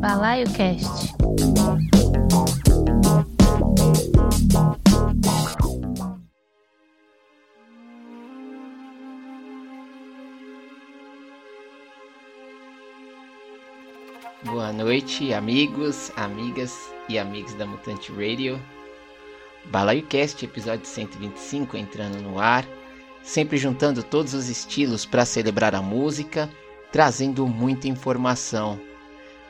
Balaio Cast. Boa noite, amigos, amigas e amigos da Mutante Radio. Balaio Cast, episódio 125 entrando no ar, sempre juntando todos os estilos para celebrar a música, trazendo muita informação.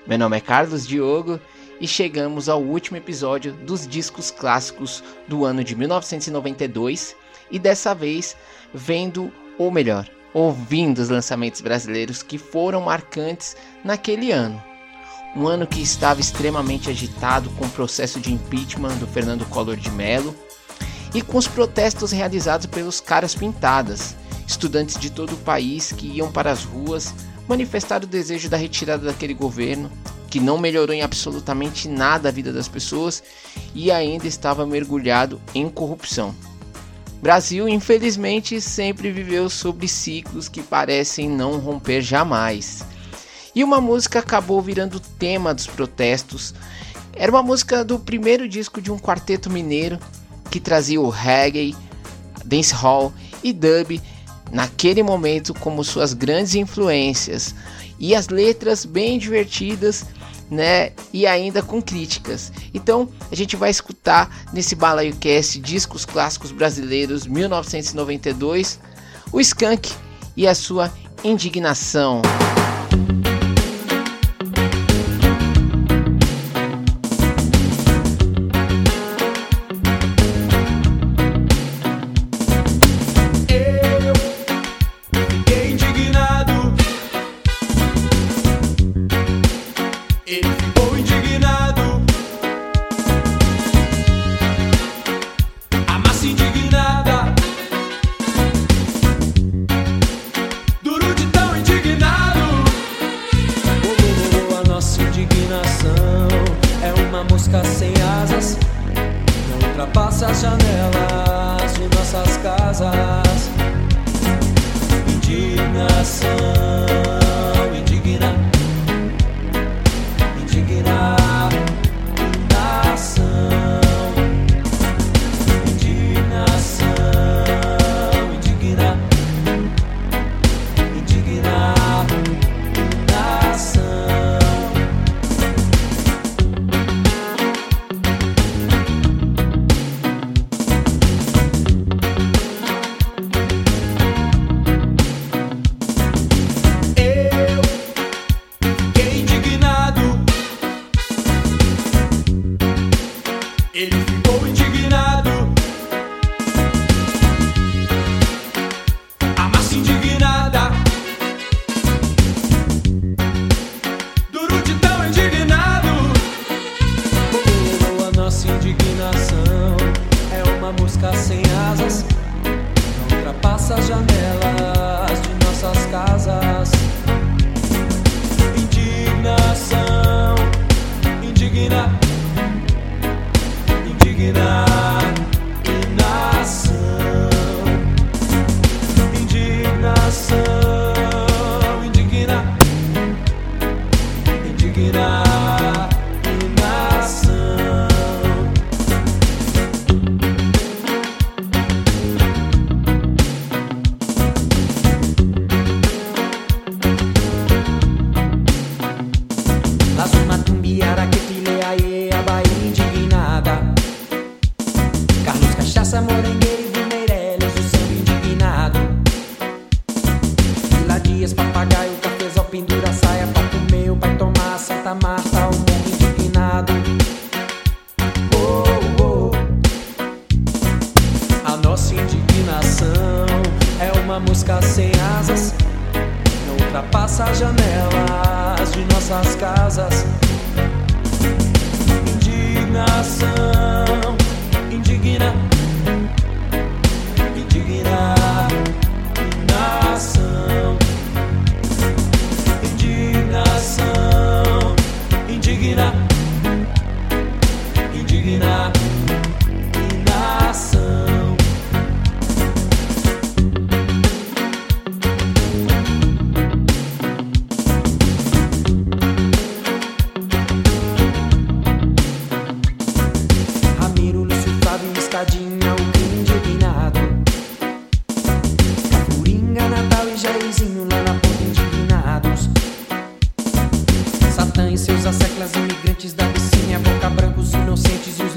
Meu nome é Carlos Diogo e chegamos ao último episódio dos discos clássicos do ano de 1992 e dessa vez vendo, ou melhor, ouvindo os lançamentos brasileiros que foram marcantes naquele ano. Um ano que estava extremamente agitado com o processo de impeachment do Fernando Collor de Mello e com os protestos realizados pelos caras pintadas, estudantes de todo o país que iam para as ruas manifestar o desejo da retirada daquele governo que não melhorou em absolutamente nada a vida das pessoas e ainda estava mergulhado em corrupção. Brasil, infelizmente, sempre viveu sobre ciclos que parecem não romper jamais. E uma música acabou virando tema dos protestos. Era uma música do primeiro disco de um quarteto mineiro que trazia o reggae, dancehall e dub naquele momento como suas grandes influências e as letras bem divertidas, né? E ainda com críticas. Então a gente vai escutar nesse Balaio Cast discos clássicos brasileiros 1992, o Skank e a sua indignação.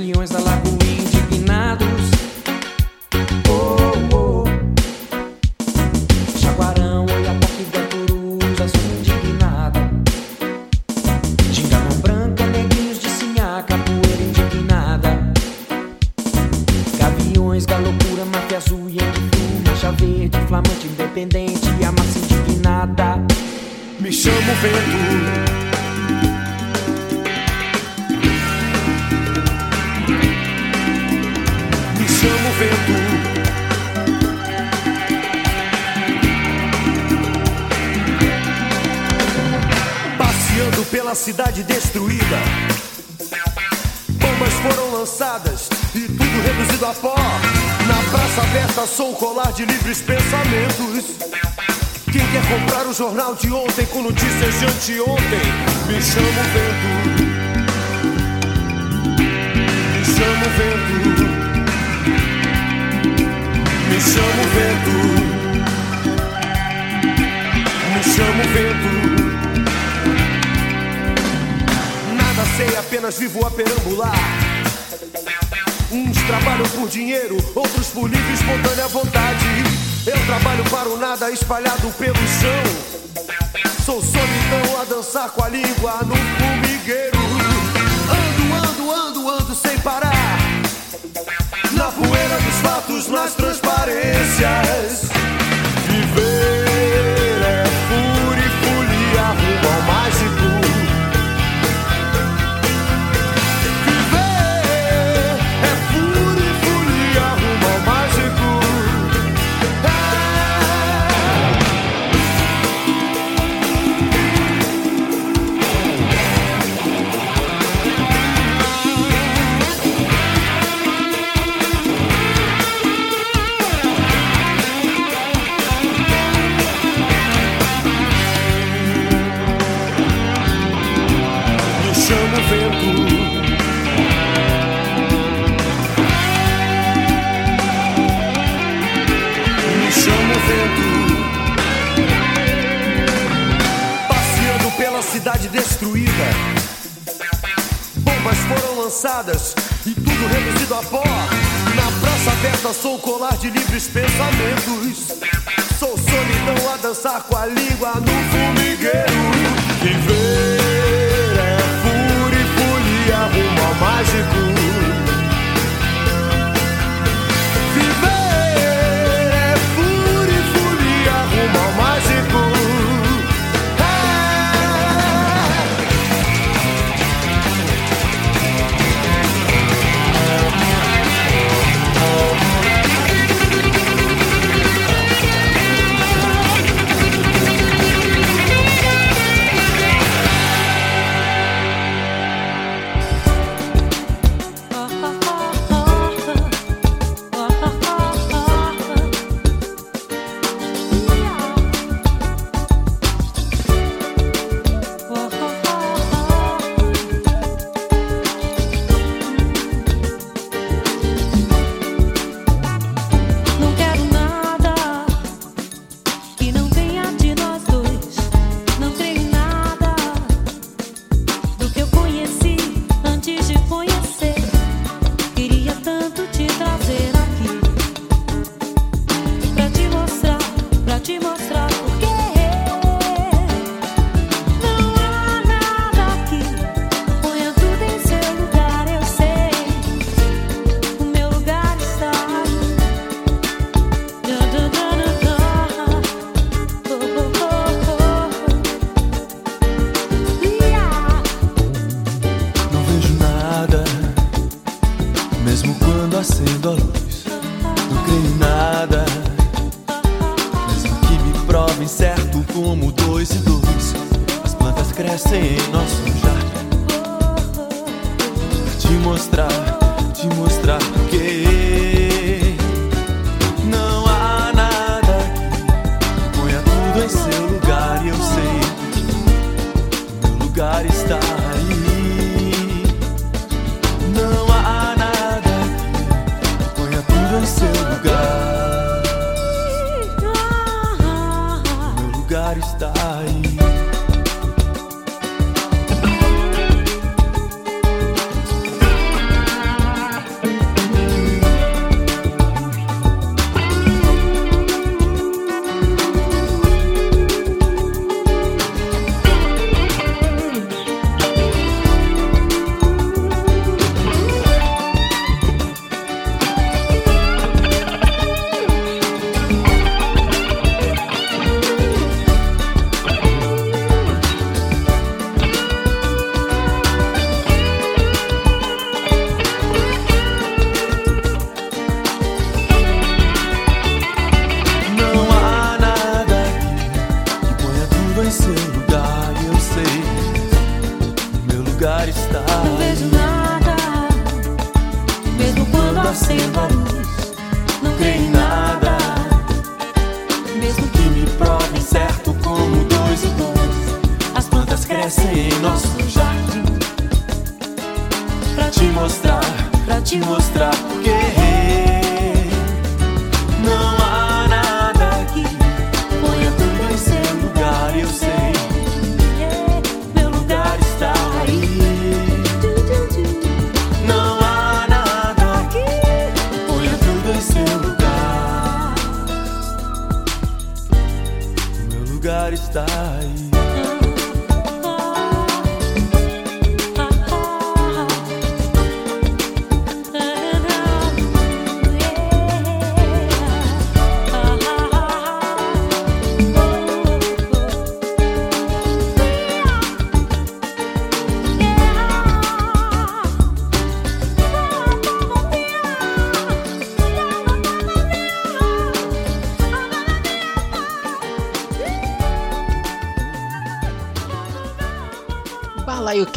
leões da Lagoinha. de livres pensamentos. Quem quer comprar o jornal de ontem com notícias de anteontem? Me chamo vento. Me chamo vento. Me chamo vento. Me chamo vento. Nada sei, apenas vivo a perambular trabalham por dinheiro, outros por livre e espontânea vontade. Eu trabalho para o nada espalhado pelo chão. Sou solidão a dançar com a língua no formigueiro. Ando, ando, ando, ando sem parar. Na poeira dos fatos, nas transparências.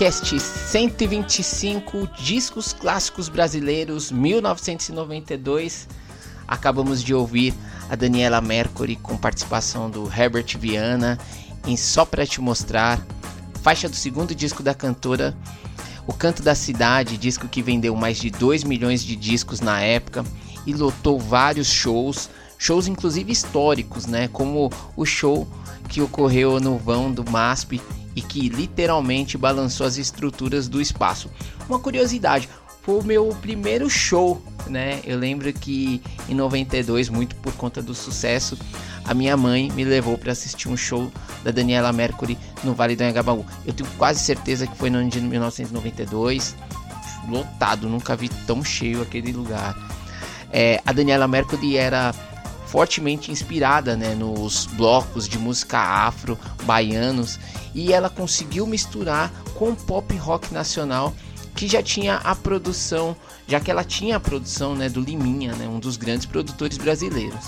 Balaio Cast 125 Discos Clássicos Brasileiros 1992. Acabamos de ouvir a Daniela Mercury com participação do Herbert Viana em Só Pra Te Mostrar, faixa do segundo disco da cantora, O Canto da Cidade, disco que vendeu mais de 2 milhões de discos na época e lotou vários shows, shows inclusive históricos, né, como o show que ocorreu no vão do MASP e que literalmente balançou as estruturas do espaço. Uma curiosidade, foi o meu primeiro show, né? Eu lembro que em 92, muito por conta do sucesso, a minha mãe me levou para assistir um show da Daniela Mercury no Vale do Anhangabaú. Eu tenho quase certeza que foi no ano de 1992, lotado, nunca vi tão cheio aquele lugar. É, a Daniela Mercury era fortemente inspirada né, nos blocos de música afro baianos e ela conseguiu misturar com pop rock nacional que já tinha a produção, já que ela tinha a produção né, do Liminha, né, um dos grandes produtores brasileiros.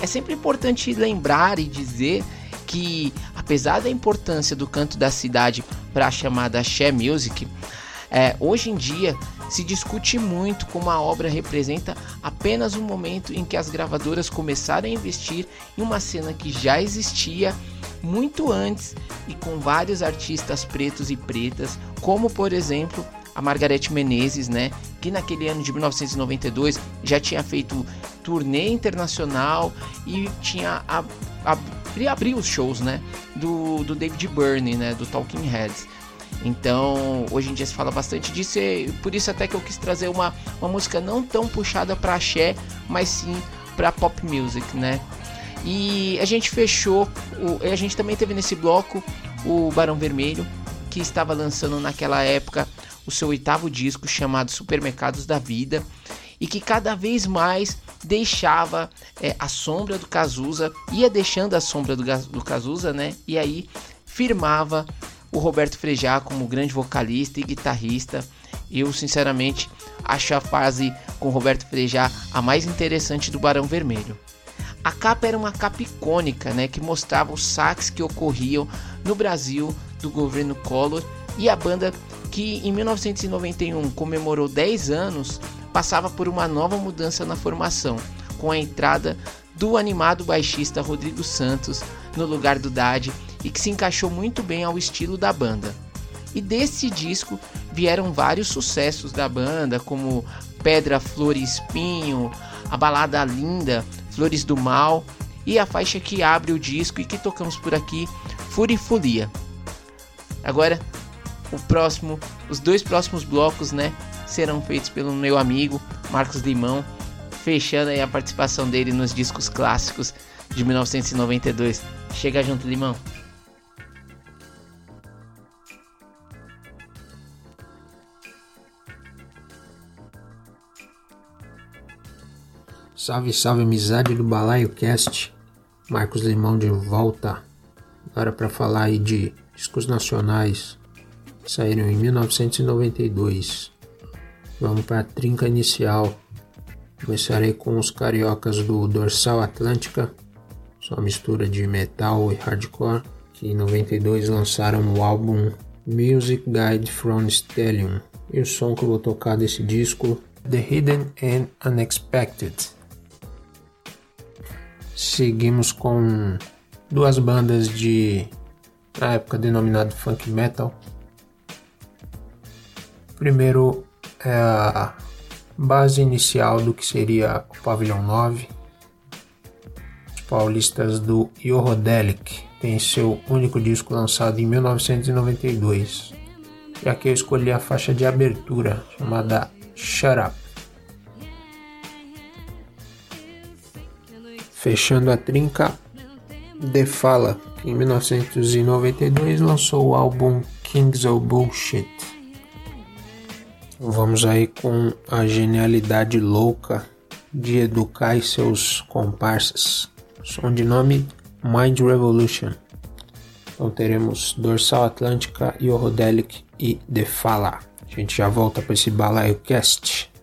É sempre importante lembrar e dizer que, apesar da importância do canto da cidade para a chamada She Music, é, hoje em dia se discute muito como a obra representa apenas um momento em que as gravadoras começaram a investir em uma cena que já existia muito antes e com vários artistas pretos e pretas, como por exemplo a Margarete Menezes, né, que naquele ano de 1992 já tinha feito turnê internacional e tinha ab ab abriu os shows, né, do, do David Byrne, né, do Talking Heads. Então, hoje em dia se fala bastante disso e por isso até que eu quis trazer uma, uma música não tão puxada para axé, mas sim para pop music, né? E a gente fechou, o, a gente também teve nesse bloco o Barão Vermelho, que estava lançando naquela época o seu oitavo disco chamado Supermercados da Vida e que cada vez mais deixava é, a sombra do Cazuza, ia deixando a sombra do, do Cazuza, né? E aí firmava o Roberto Frejá como grande vocalista e guitarrista. Eu, sinceramente, acho a fase com Roberto Frejá a mais interessante do Barão Vermelho. A capa era uma capa icônica, né, que mostrava os saques que ocorriam no Brasil do governo Collor e a banda que em 1991 comemorou 10 anos passava por uma nova mudança na formação, com a entrada do animado baixista Rodrigo Santos no lugar do Dade e que se encaixou muito bem ao estilo da banda. E desse disco vieram vários sucessos da banda, como Pedra, Flor e Espinho, a balada Linda, Flores do Mal e a faixa que abre o disco e que tocamos por aqui, Furifolia. Agora, o próximo, os dois próximos blocos, né, serão feitos pelo meu amigo Marcos Limão, fechando aí a participação dele nos discos clássicos de 1992. Chega junto, Limão. Salve, salve amizade do Balaio Cast. Marcos Limão de volta. Agora para falar aí de discos nacionais que saíram em 1992. Vamos para a trinca inicial. Começarei com os cariocas do Dorsal Atlântica, sua mistura de metal e hardcore, que em 92 lançaram o álbum Music Guide from Stellium. E o som que eu vou tocar desse disco, The Hidden and Unexpected. Seguimos com duas bandas de na época denominado funk metal. Primeiro é a base inicial do que seria o Pavilhão 9. Os paulistas do Yorodelic têm seu único disco lançado em 1992. E aqui eu escolhi a faixa de abertura chamada Shut Up. Fechando a trinca, The Fala, que em 1992 lançou o álbum Kings of Bullshit. Vamos aí com a genialidade louca de educar seus comparsas. Som de nome Mind Revolution. Então teremos Dorsal Atlântica, Yorodelic e The Fala. A gente já volta para esse balaio cast.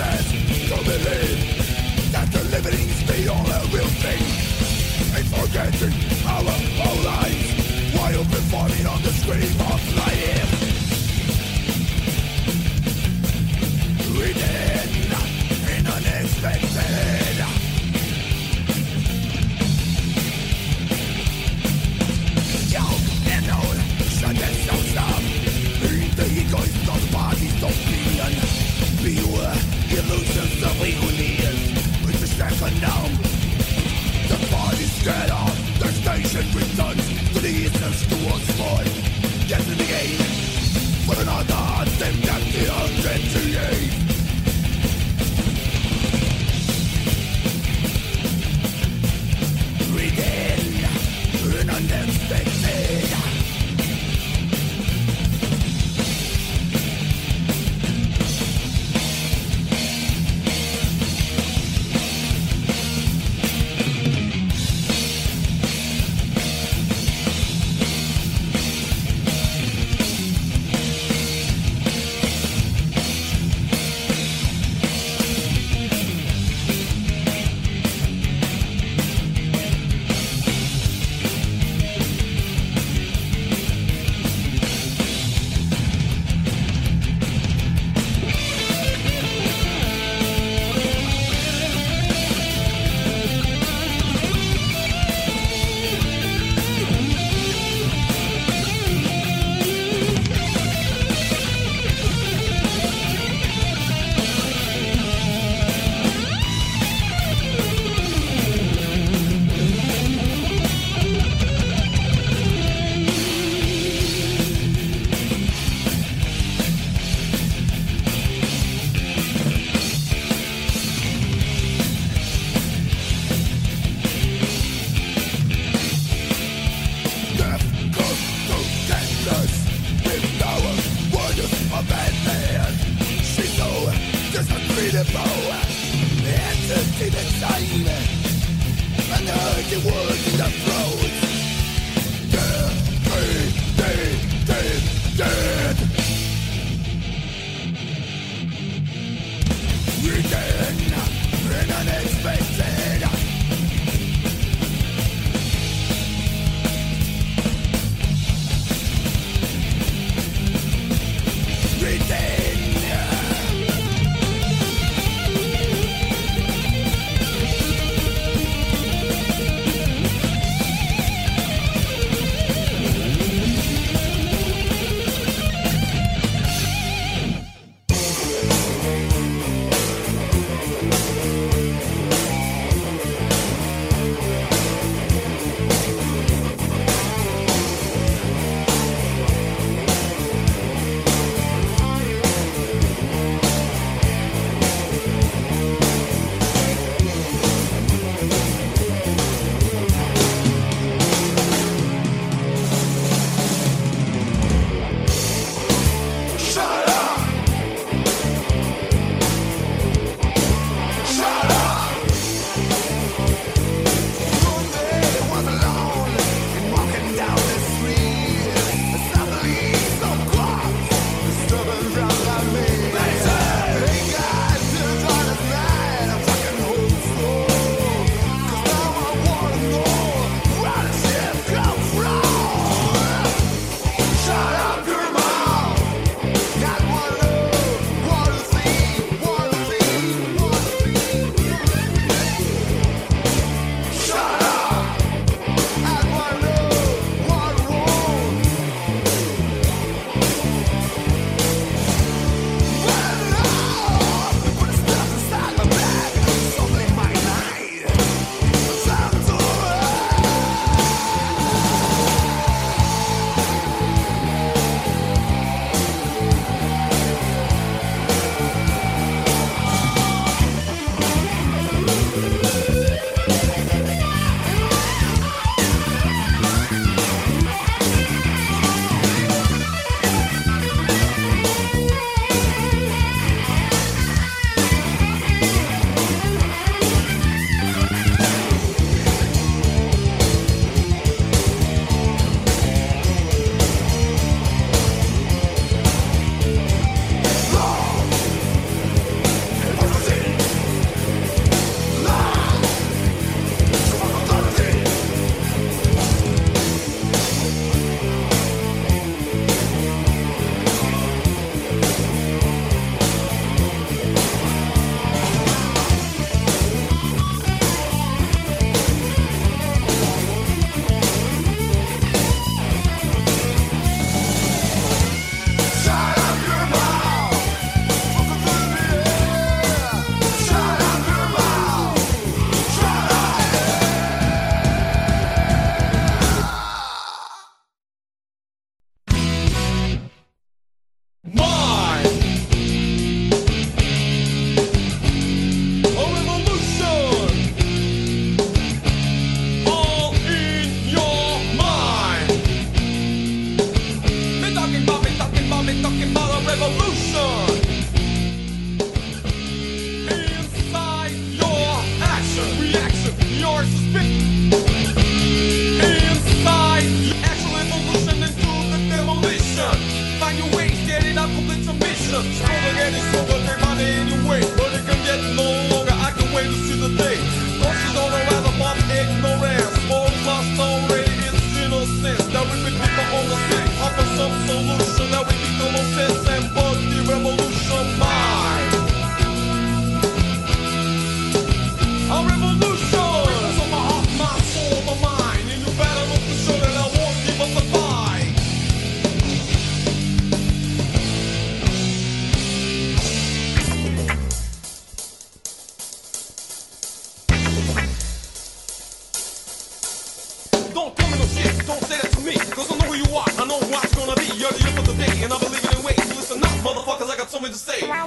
to believe that the living is all a real thing. And forgetting our own lives while performing on the screen of life. We did not in unexpected. the is, it's a second now. The bodies get out, the station returns to the essence Yes, in the game, for another, same that the undead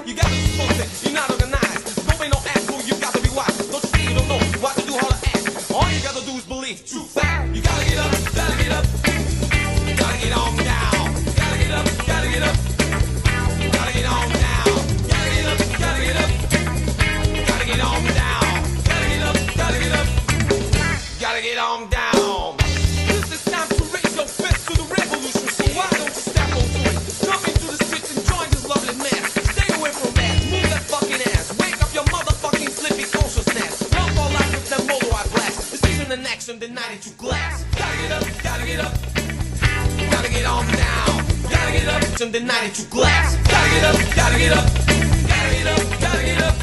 You got to be focused. You're not organized. Don't be no asshole. You got to be wise. Don't you think you don't know what to do, how to act? All you gotta do is believe. True fact. You gotta get up, gotta get up. Denied it to glass. Gotta get up, gotta get up. Gotta get up, gotta get up.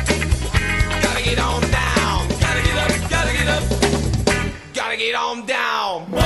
Gotta get on down. Gotta get up, gotta get up. Gotta get on down.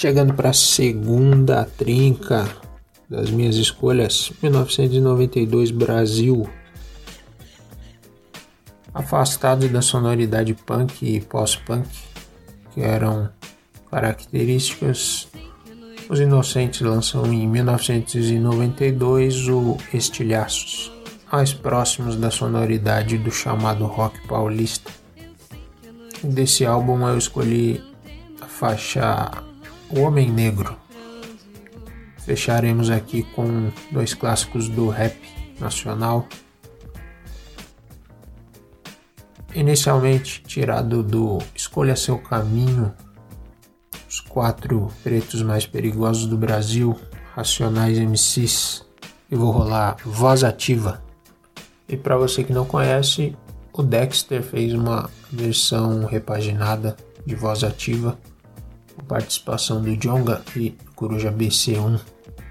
Chegando para a segunda trinca das minhas escolhas, 1992 Brasil. Afastado da sonoridade punk e pós-punk, que eram características, os Inocentes lançam em 1992 o Estilhaços, mais próximos da sonoridade do chamado rock paulista. Desse álbum eu escolhi a faixa Homem Negro. Fecharemos aqui com dois clássicos do rap nacional. Inicialmente tirado do Escolha Seu Caminho, os quatro pretos mais perigosos do Brasil, Racionais MCs, e vou rolar Voz Ativa. E para você que não conhece, o Dexter fez uma versão repaginada de Voz Ativa participação do Jonga e Coruja BC1.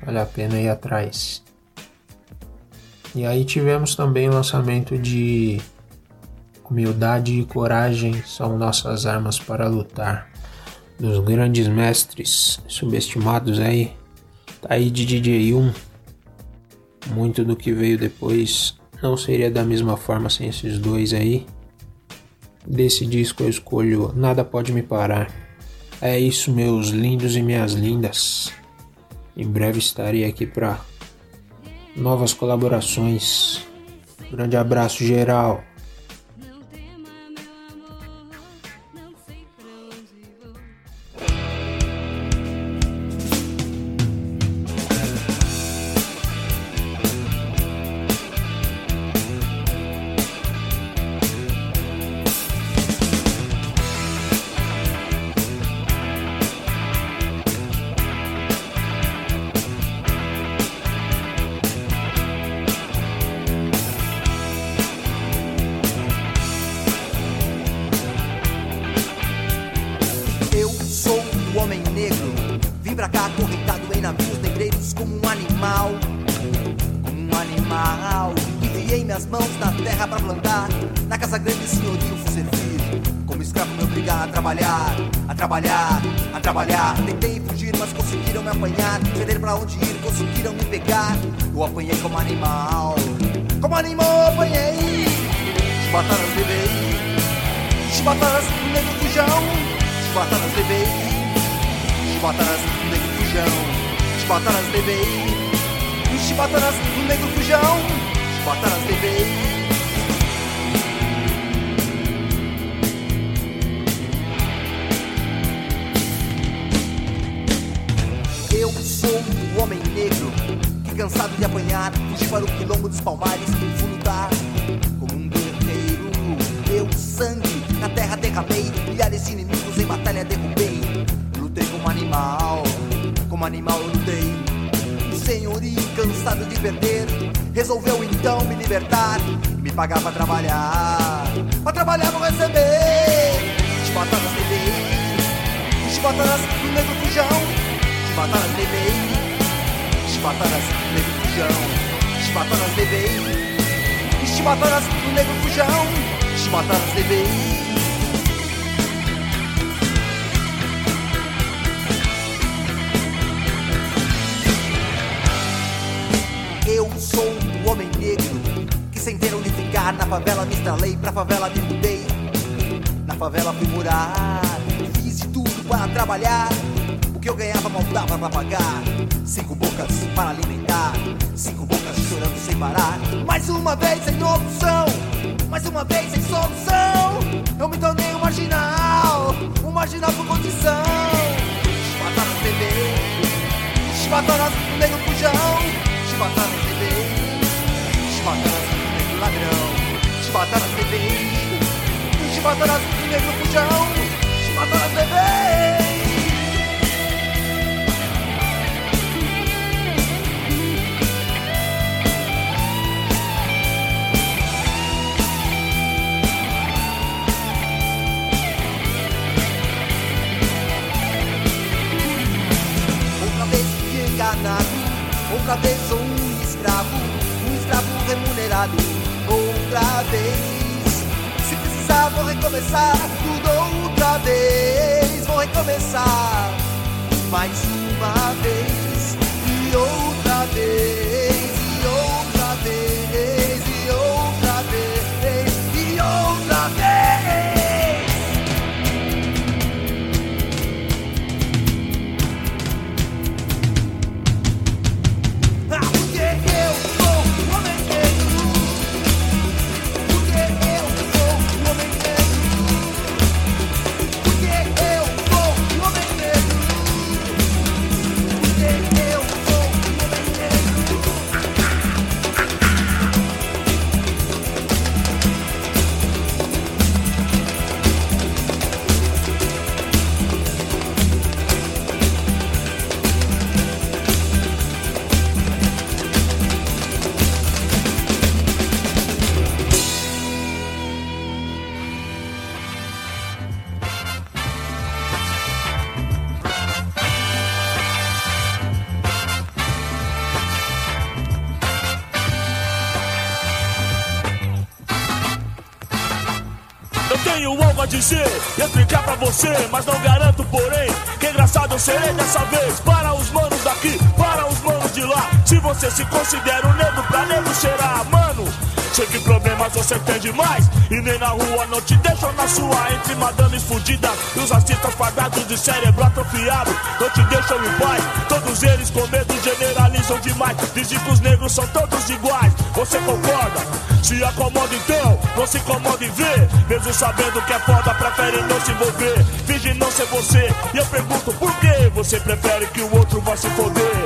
Vale a pena ir atrás. E aí tivemos também o lançamento de Humildade e Coragem são nossas armas para lutar. Dos grandes mestres subestimados aí. Tá aí de DJ1. Muito do que veio depois não seria da mesma forma sem esses dois aí. Desse disco eu escolho Nada Pode Me Parar. É isso, meus lindos e minhas lindas. Em breve estarei aqui para novas colaborações. Grande abraço geral. Chibatanas do nego fujão, chibatanas levei. Chibatanas do negro fujão, chibatanas bebê. Eu sou o homem negro que sem ter onde ficar na favela me instalei, pra favela me mudei. Na favela fui morar, fiz de tudo para trabalhar o que eu ganhava mal dava pra pagar. Cinco bocas para alimentar, cinco bocas chorando sem parar. Mais uma vez sem opção, mais uma vez sem solução. Eu me tornei um marginal, um marginal por condição. Chibatanas bebê, chibatanas negro pujão, chibatanas bebê, chibatanas negro ladrão, chibatanas bebê, chibatanas negro pujão, chibatanas bebê. Outra vez sou um escravo, um escravo remunerado. Outra vez, se precisar vou recomeçar tudo outra vez, vou recomeçar mais uma vez e outra vez você, mas não garanto, porém, que engraçado eu serei dessa vez. Para os manos daqui, para os manos de lá. Se você se considera um negro, pra negro será, mano. Sei que problemas você tem demais E nem na rua não te deixam na sua Entre madames fudidas e os artistas quadrados de cérebro atrofiado. Não te deixam em paz Todos eles com medo generalizam demais. Dizem que os negros são todos iguais Você concorda? Se acomoda então, não se incomoda em ver. Mesmo sabendo que é foda, prefere não se envolver. Finge não ser você E eu pergunto por que você prefere que o outro vá se foder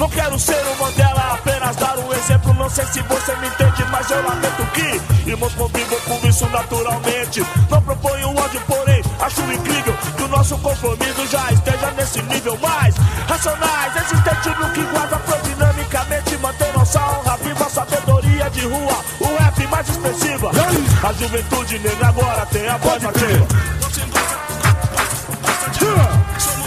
não quero ser um Mandela, apenas dar um exemplo. Não sei se você me entende, mas eu lamento que irmãos convivam com isso naturalmente. Não proponho ódio, porém acho incrível que o nosso compromisso já esteja nesse nível mais racionais, existente no que guarda prodinamicamente. Mantém nossa honra viva, sabedoria de rua, o rap mais expressiva. A juventude negra agora tem a voz ativa. Somos nós,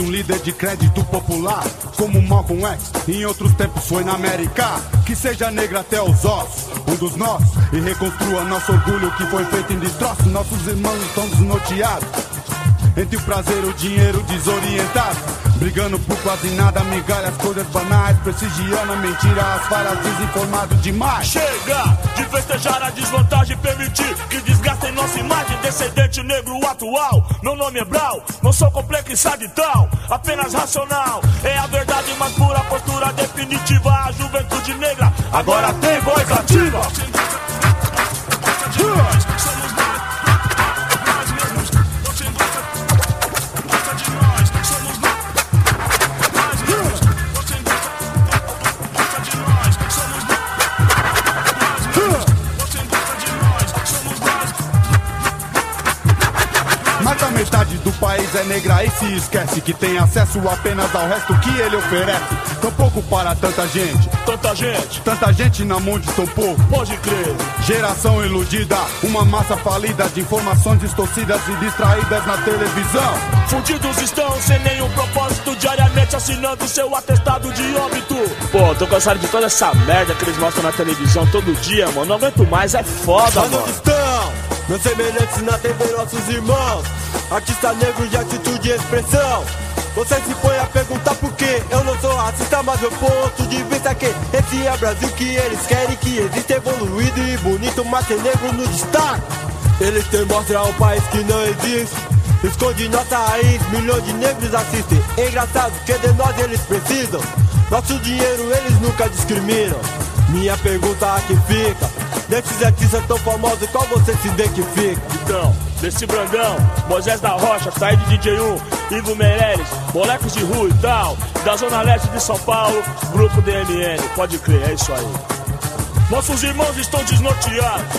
Um líder de crédito popular, como Malcolm X. Em outros tempos foi na América, que seja negra até os ossos, um dos nossos, e reconstrua nosso orgulho que foi feito em destroço. Nossos irmãos estão desnorteados, entre o prazer e o dinheiro desorientado. Brigando por quase nada, migalhas, coisas banais, prestigiando a mentira, as falhas, desinformado demais. Chega de festejar a desvantagem, permitir que desgastem nossa imagem. Descendente negro atual, meu nome é Brau, não sou complexado e tal, apenas racional. É a verdade, mas pura postura definitiva. A juventude negra agora tem voz ativa. Somos é negra e se esquece que tem acesso apenas ao resto que ele oferece. tão pouco para tanta gente. Tanta gente, Tanta gente na mão de tão pouco. pode crer. Geração iludida, uma massa falida de informações distorcidas e distraídas na televisão. Fudidos estão sem nenhum propósito, diariamente assinando seu atestado de óbito. Pô, tô cansado de toda essa merda que eles mostram na televisão todo dia, mano. Não aguento mais, é foda, Mas mano. Meus semelhantes na TV, nossos irmãos. Artista negro de atitude e expressão. Você se põe a perguntar por quê? Eu não sou racista, mas meu ponto de vista é que esse é Brasil que eles querem que existe evoluído e bonito, mas tem negro no destaque. Eles te mostram um país que não existe. Esconde nossa raiz, milhões de negros assistem. É engraçado que de nós eles precisam. Nosso dinheiro eles nunca discriminam. Minha pergunta aqui fica: desses artistas tão famosos, qual você se identifica? Então, desse Brandão, Moisés da Rocha, Saíde DJ1, Ivo Meirelles, Moleques de Rua e tal, da Zona Leste de São Paulo, Grupo DMN, pode crer, é isso aí. Nossos irmãos estão desnorteados,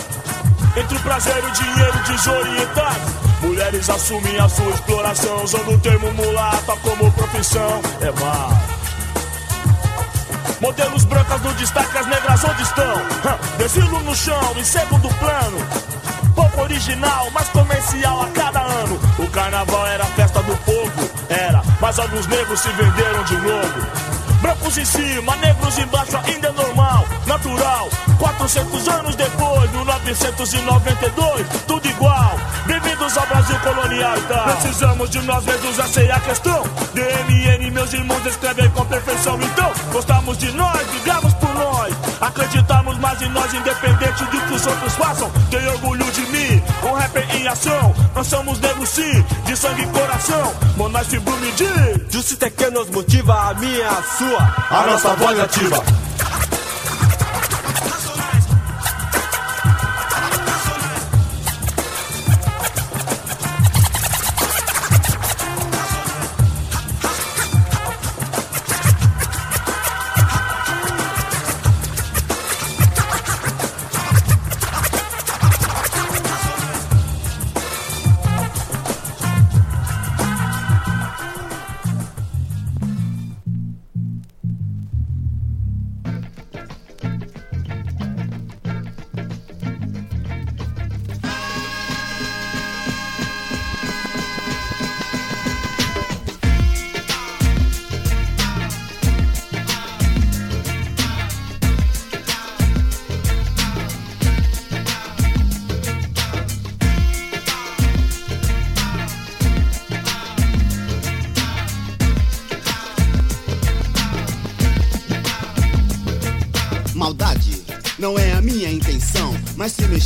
entre o prazer e o dinheiro desorientados. Mulheres assumem a sua exploração, usando o termo mulata como profissão, é mal. Modelos brancas no destaque, as negras onde estão? Desfilo no chão, em segundo plano. Pouco original, mas comercial a cada ano. O carnaval era a festa do povo, era, mas alguns negros se venderam de novo. Brancos em cima, negros embaixo, ainda é normal, natural. 400 anos depois, 1992, tudo igual. Bem-vindos ao Brasil colonial tal. Precisamos de nós mesmos, essa é a questão. DMN, meus irmãos escrevem com perfeição. Então, gostamos de nós, brigamos por nós. Acreditamos mais em nós, independente do que os outros façam. Tenho orgulho de mim, um rapper em ação. Nós somos negros sim, de sangue e coração. Monarque Blume diz. Justiça é que nos motiva, a minha, a. A nossa voz ativa.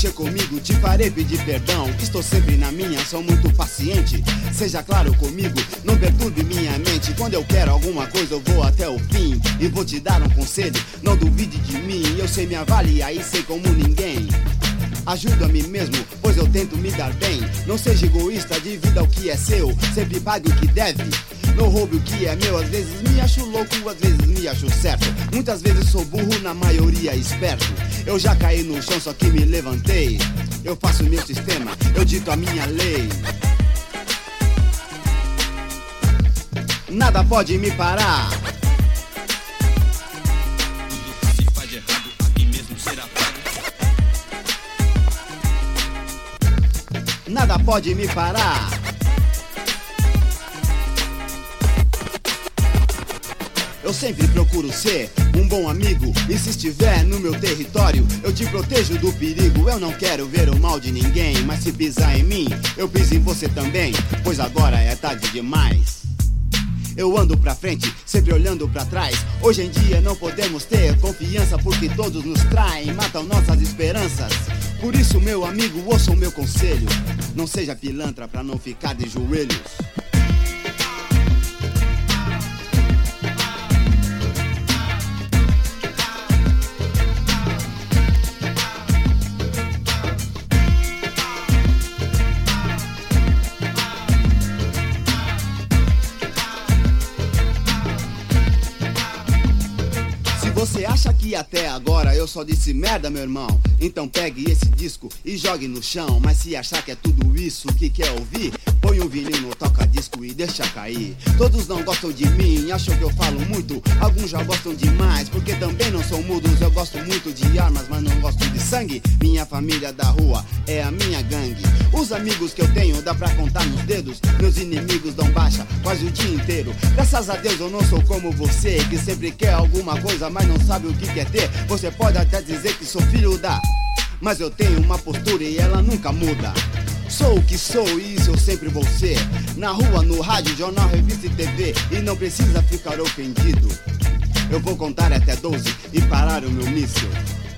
Mexer comigo te farei pedir perdão. Estou sempre na minha, sou muito paciente. Seja claro comigo, não perturbe minha mente. Quando eu quero alguma coisa, eu vou até o fim e vou te dar um conselho. Não duvide de mim, eu sei me avaliar e sei como ninguém. Ajudo a mim mesmo, pois eu tento me dar bem. Não seja egoísta, divida o que é seu. Sempre pague o que deve. Não roube o que é meu, às vezes me acho louco, às vezes me acho certo. Muitas vezes sou burro, na maioria esperto. Eu já caí no chão, só que me levantei. Eu faço meu sistema, eu dito a minha lei. Nada pode me parar. Nada pode me parar. Eu sempre procuro ser um bom amigo. E se estiver no meu território, eu te protejo do perigo. Eu não quero ver o mal de ninguém. Mas se pisar em mim, eu piso em você também. Pois agora é tarde demais. Eu ando pra frente, sempre olhando pra trás. Hoje em dia não podemos ter confiança porque todos nos traem, matam nossas esperanças. Por isso, meu amigo, ouça o meu conselho. Não seja pilantra pra não ficar de joelhos. Que até agora eu só disse merda, meu irmão, então pegue esse disco e jogue no chão. Mas se achar que é tudo isso que quer ouvir, Põe um vinil no toca-disco e deixa cair. Todos não gostam de mim, acham que eu falo muito. Alguns já gostam demais, porque também não são mudos. Eu gosto muito de armas, mas não gosto de sangue. Minha família da rua é a minha gangue. Os amigos que eu tenho dá pra contar nos dedos. Meus inimigos dão baixa quase o dia inteiro. Graças a Deus eu não sou como você, que sempre quer alguma coisa, mas não sabe o que quer ter. Você pode até dizer que sou filho da. Mas eu tenho uma postura e ela nunca muda. Sou o que sou e isso eu sempre vou ser. Na rua, no rádio, jornal, revista e TV. E não precisa ficar ofendido. Eu vou contar até 12 e parar o meu míssil.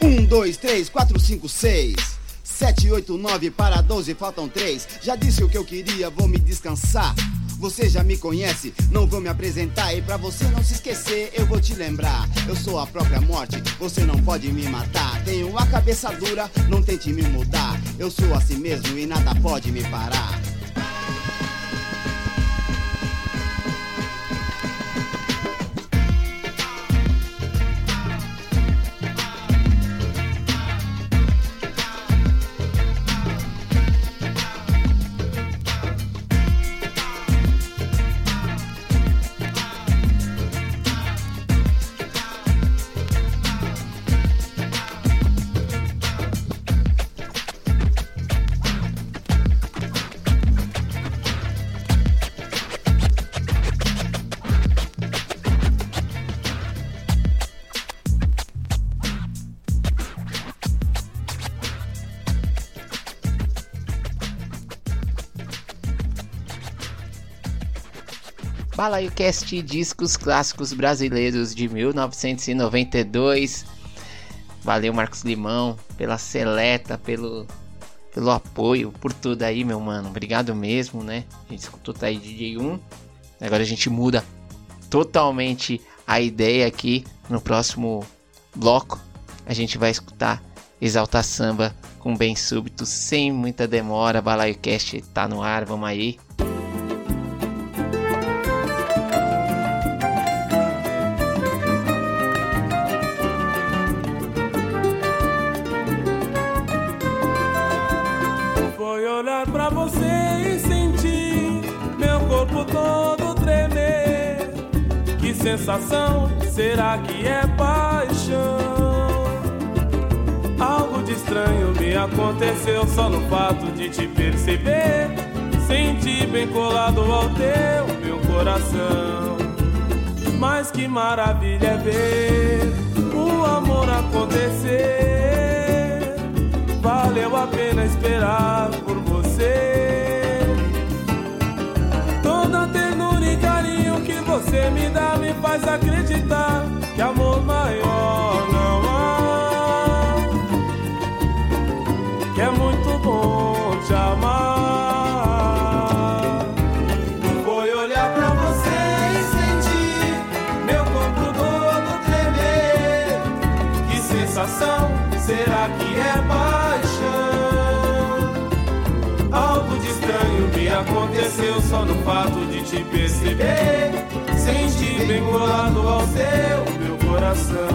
1, 2, 3, 4, 5, 6. 7, 8, 9 para 12, faltam 3. Já disse o que eu queria, vou me descansar. Você já me conhece, não vou me apresentar. E pra você não se esquecer, eu vou te lembrar. Eu sou a própria morte, você não pode me matar. Tenho a cabeça dura, não tente me mudar. Eu sou assim mesmo e nada pode me parar. Balaio Cast Discos Clássicos Brasileiros de 1992. Valeu, Marcos Limão, pela seleta, pelo, pelo apoio, por tudo aí, meu mano. Obrigado mesmo, né? A gente escutou tá aí DJ 1. Agora a gente muda totalmente a ideia aqui no próximo bloco. A gente vai escutar Exalta Samba com bem súbito, sem muita demora. Balaio Cast tá no ar, vamos aí. Sensação será que é paixão? Algo de estranho me aconteceu só no fato de te perceber. Senti bem colado ao teu meu coração. Mas que maravilha é ver o amor acontecer. Valeu a pena esperar por você. Você me dá me faz acreditar que amor maior não há. Que é muito bom te amar. Foi olhar pra você e sentir meu corpo todo tremer. Que sensação será que é paixão? Algo de estranho me aconteceu só no fato de te perceber. Senti bem colado ao seu meu coração.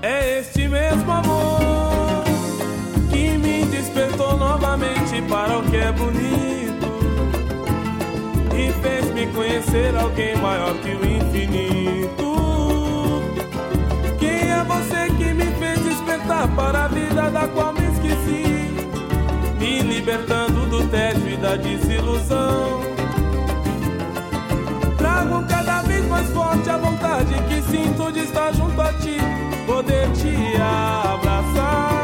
É este mesmo amor que me despertou novamente para o que é bonito e fez-me conhecer alguém maior que o infinito. Quem é você que me fez despertar para a vida da qual me esqueci, me libertando do tédio e da desilusão? Sinto de estar junto a ti, poder te abraçar.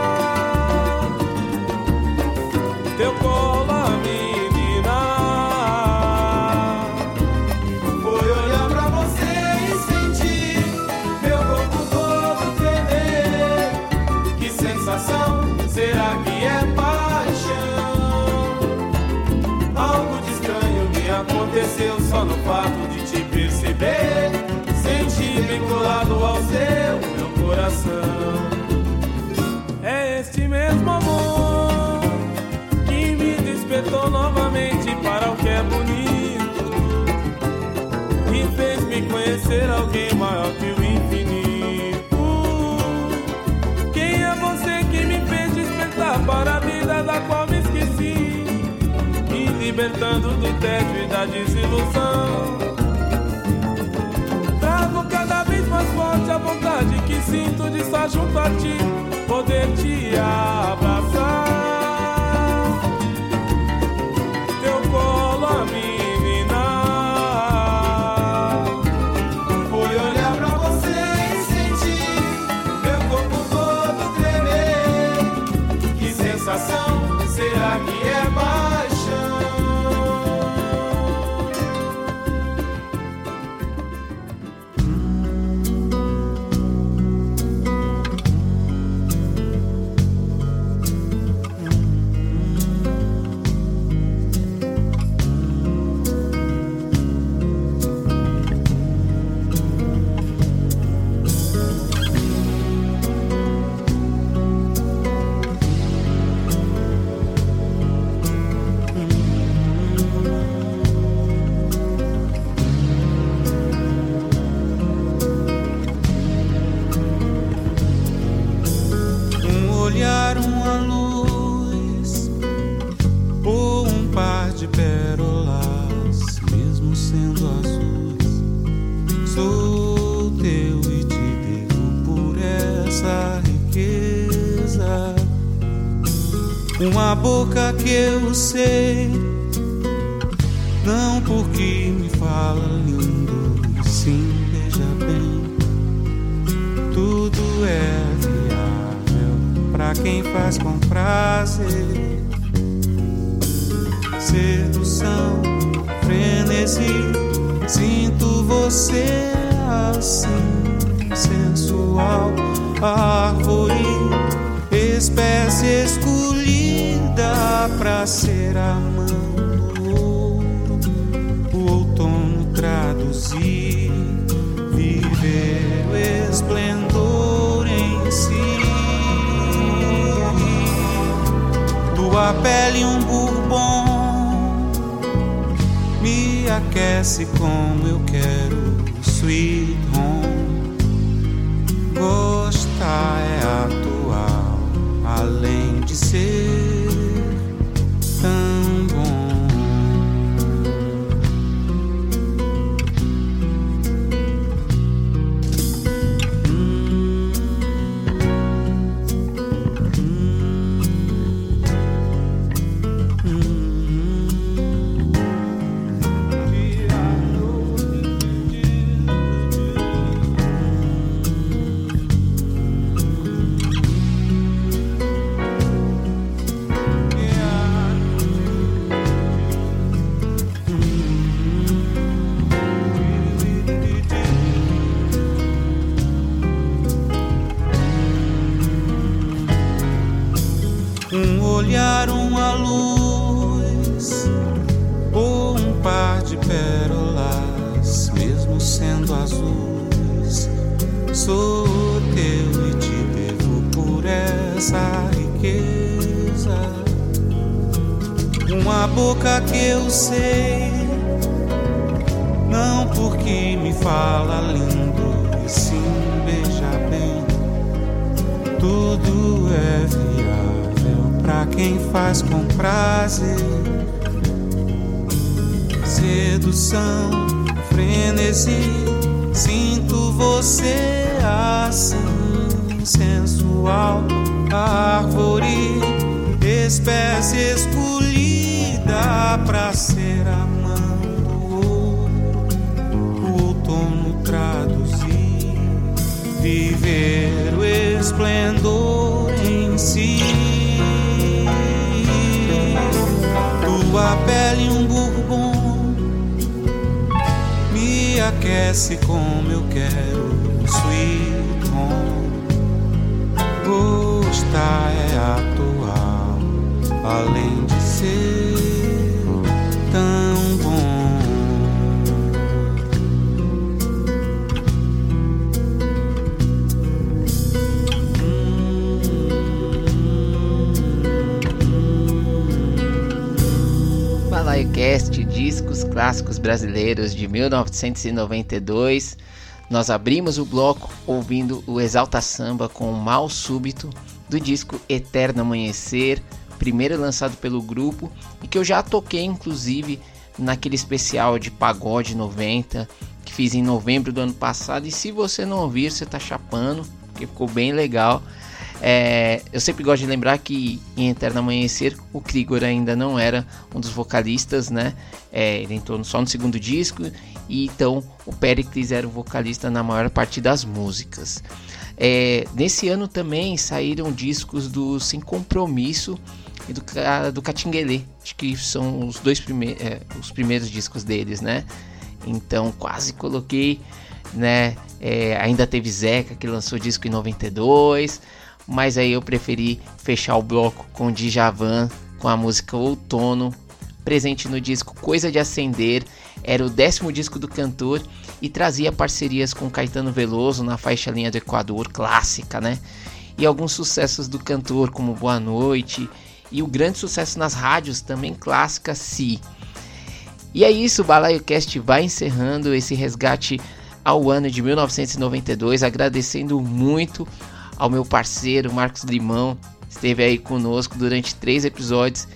Teu colo, a menina. Foi olhar pra você e sentir meu corpo todo tremer. Que sensação será que é coração. É este mesmo amor que me despertou novamente para o que é bonito e fez-me conhecer alguém maior que o infinito. Quem é você que me fez despertar para a vida da qual me esqueci? Me libertando do tédio e da desilusão. A vontade que sinto de estar junto a ti, poder te abraçar. Uma boca que eu sei, não porque me fala lindo, e sim veja bem. Tudo é viável pra quem faz com prazer. Sedução, frenesi, sinto você assim, sensual, árvore, espécie escolhida pra ser a mão do ouro, o outono traduzir viver o esplendor em si. Tua pele um bourbon me aquece como eu quero, sweet home. Gostar é atual, azuis. Sou teu e te devo por essa riqueza. Uma boca que eu sei, não porque me fala lindo, e sim beija bem. Tudo é viável pra quem faz com prazer. Sedução, frenesi, sinto você assim, sensual, árvore, espécie escolhida pra ser a mão do ouro, o outono traduzir, viver o esplendor em si. Tua pele um bourbon aquece como eu quero, sweet home. Gostar é atual, além de ser tão bom. BalaioCast Discos Clássicos Brasileiros de 1992. Nós abrimos o bloco ouvindo o Exalta Samba com o Mal Súbito do disco Eterno Amanhecer, primeiro lançado pelo grupo e que eu já toquei inclusive naquele especial de pagode 90 que fiz em novembro do ano passado. E se você não ouvir, você tá chapando, porque ficou bem legal. É, eu sempre gosto de lembrar que em Eterno Amanhecer o Krigor ainda não era um dos vocalistas, né? É, ele entrou só no segundo disco e então o Pericles era o vocalista na maior parte das músicas. É, nesse ano também saíram discos do Sem Compromisso e do, do Catinguelê, que são os dois primeiros, é, os primeiros discos deles, né? Então quase coloquei, né? É, ainda teve Zeca que lançou disco em 92 mas aí eu preferi fechar o bloco com Djavan com a música Outono, presente no disco Coisa de Acender, era o décimo disco do cantor e trazia parcerias com Caetano Veloso na faixa Linha do Equador, clássica, né? E alguns sucessos do cantor, como Boa Noite, e o grande sucesso nas rádios, também clássica, Si. E é isso, o Balaio Cast vai encerrando esse resgate ao ano de 1992, agradecendo muito ao meu parceiro Marcos Limão, esteve aí conosco durante três episódios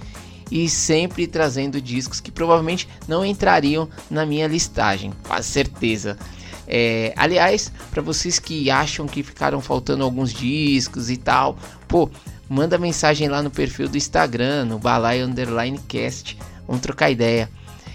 e sempre trazendo discos que provavelmente não entrariam na minha listagem, quase certeza. É, aliás, para vocês que acham que ficaram faltando alguns discos e tal, pô, manda mensagem lá no perfil do Instagram, no Balai Underline Cast, vamos trocar ideia.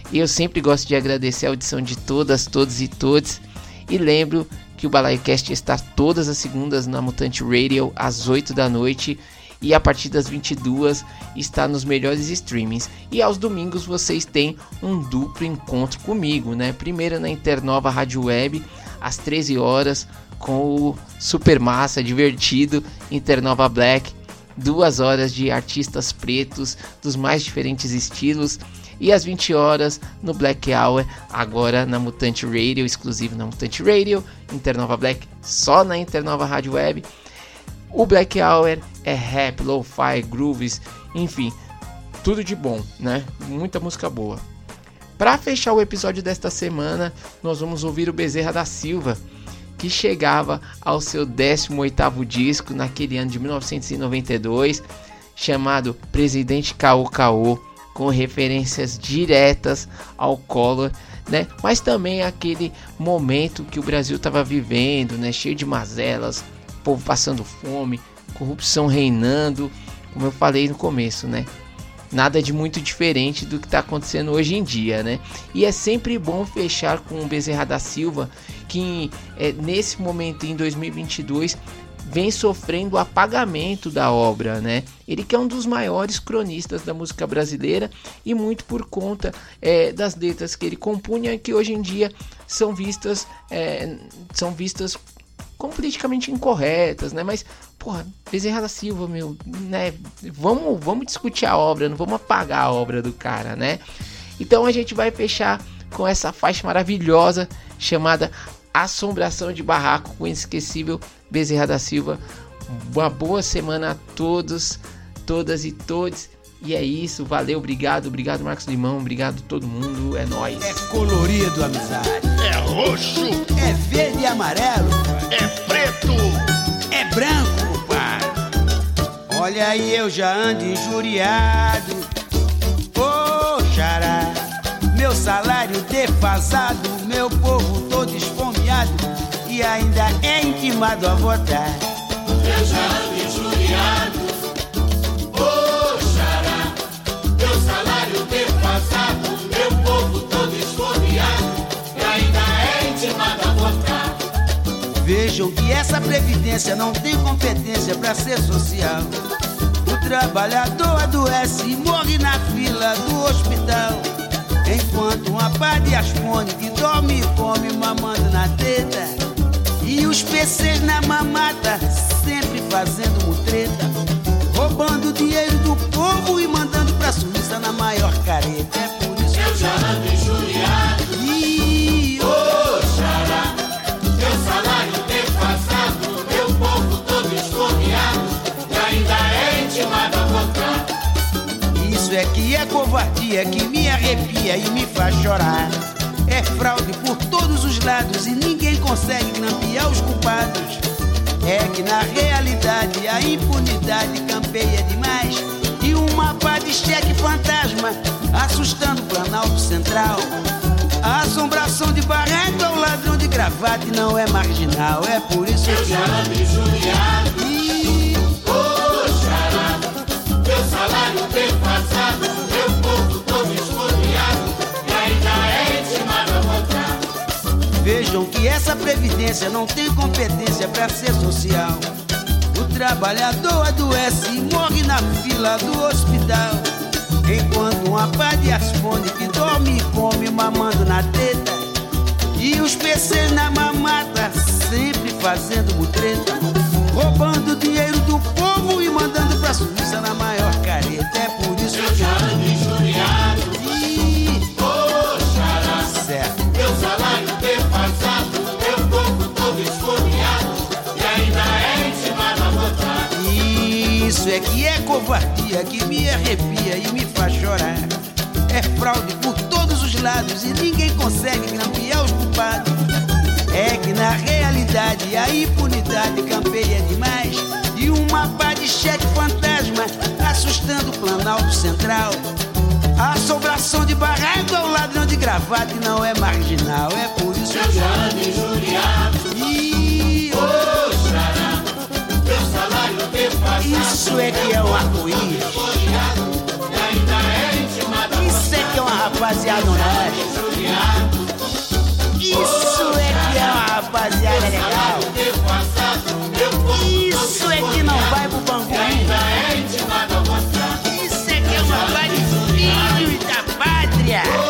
E eu sempre gosto de agradecer a audição de todas, todos e todos. E lembro que o BalaioCast está todas as segundas na Mutante Radio às 8 da noite e a partir das 22 está nos melhores streamings. E aos domingos vocês têm um duplo encontro comigo, né? Primeiro na Internova Rádio Web às 13 horas com o super massa divertido Internova Black, duas horas de artistas pretos dos mais diferentes estilos e às 20 horas no Black Hour, agora na Mutante Radio, exclusivo na Mutante Radio, Internova Black, só na Internova Rádio Web. O Black Hour é rap, lo-fi, grooves, enfim, tudo de bom, né? Muita música boa. Para fechar o episódio desta semana, nós vamos ouvir o Bezerra da Silva, que chegava ao seu 18º disco naquele ano de 1992, chamado Presidente Caô Caô com referências diretas ao Collor, né? Mas também aquele momento que o Brasil estava vivendo, né? Cheio de mazelas, povo passando fome, corrupção reinando, como eu falei no começo, né? Nada de muito diferente do que está acontecendo hoje em dia, né? E é sempre bom fechar com o Bezerra da Silva, que é, nesse momento em 2022 vem sofrendo o apagamento da obra, né? Ele que é um dos maiores cronistas da música brasileira e muito por conta é, das letras que ele compunha que hoje em dia são vistas é, são vistas como politicamente incorretas, né? Mas porra, Bezerra da Silva, meu, né? Vamos vamos discutir a obra, não vamos apagar a obra do cara, né? Então a gente vai fechar com essa faixa maravilhosa chamada Assombração de Barraco com o inesquecível Bezerra da Silva. Uma boa semana a todos, todas e todos. E é isso, valeu, obrigado, obrigado Marcos Limão, obrigado todo mundo, é nóis. É colorido, amizade. É roxo. É verde e amarelo. É preto. É branco, pai. Olha aí, eu já ando injuriado. Ô, oh, xará, meu salário defasado, meu povo todo esfomeado e ainda é intimado a votar. Eu já ando injuriado, oh xará, meu salário defasado, meu povo todo esfomeado e ainda é intimado a votar. Vejam que essa previdência não tem competência para ser social. O trabalhador adoece e morre na fila do hospital. Enquanto uma pá de asfone que dorme e come mamando na teta. E os PCs na mamata, sempre fazendo mutreta, roubando dinheiro do povo e mandando covardia que me arrepia e me faz chorar. É fraude por todos os lados e ninguém consegue grampear os culpados. É que na realidade a impunidade campeia demais e uma de cheque fantasma, assustando o Planalto Central. A assombração de barreto é o ladrão de gravata e não é marginal. É por isso que. xarope judiado Ô xará Meu salário defasado Meu Essa previdência não tem competência para ser social. O trabalhador adoece e morre na fila do hospital. Enquanto uma pá de asponde que dorme e come mamando na teta. E os PCs na mamata sempre fazendo mutreta. Roubando dinheiro do povo e mandando pra Suíça na maior careta. É por isso que. Isso é que é covardia que me arrepia e me faz chorar. É fraude por todos os lados e ninguém consegue grampear os culpados. É que na realidade a impunidade campeia demais e uma pá de cheque fantasma assustando o Planalto Central. A assombração de barraco é o ladrão de gravata e não é marginal. É por isso que. xarope judiado Ih, Isso é que é o arco-íris. Isso é que é uma rapaziada honesta. Isso é que é uma rapaziada legal. Isso é que não vai pro banco. Isso é que é uma paz de da pátria.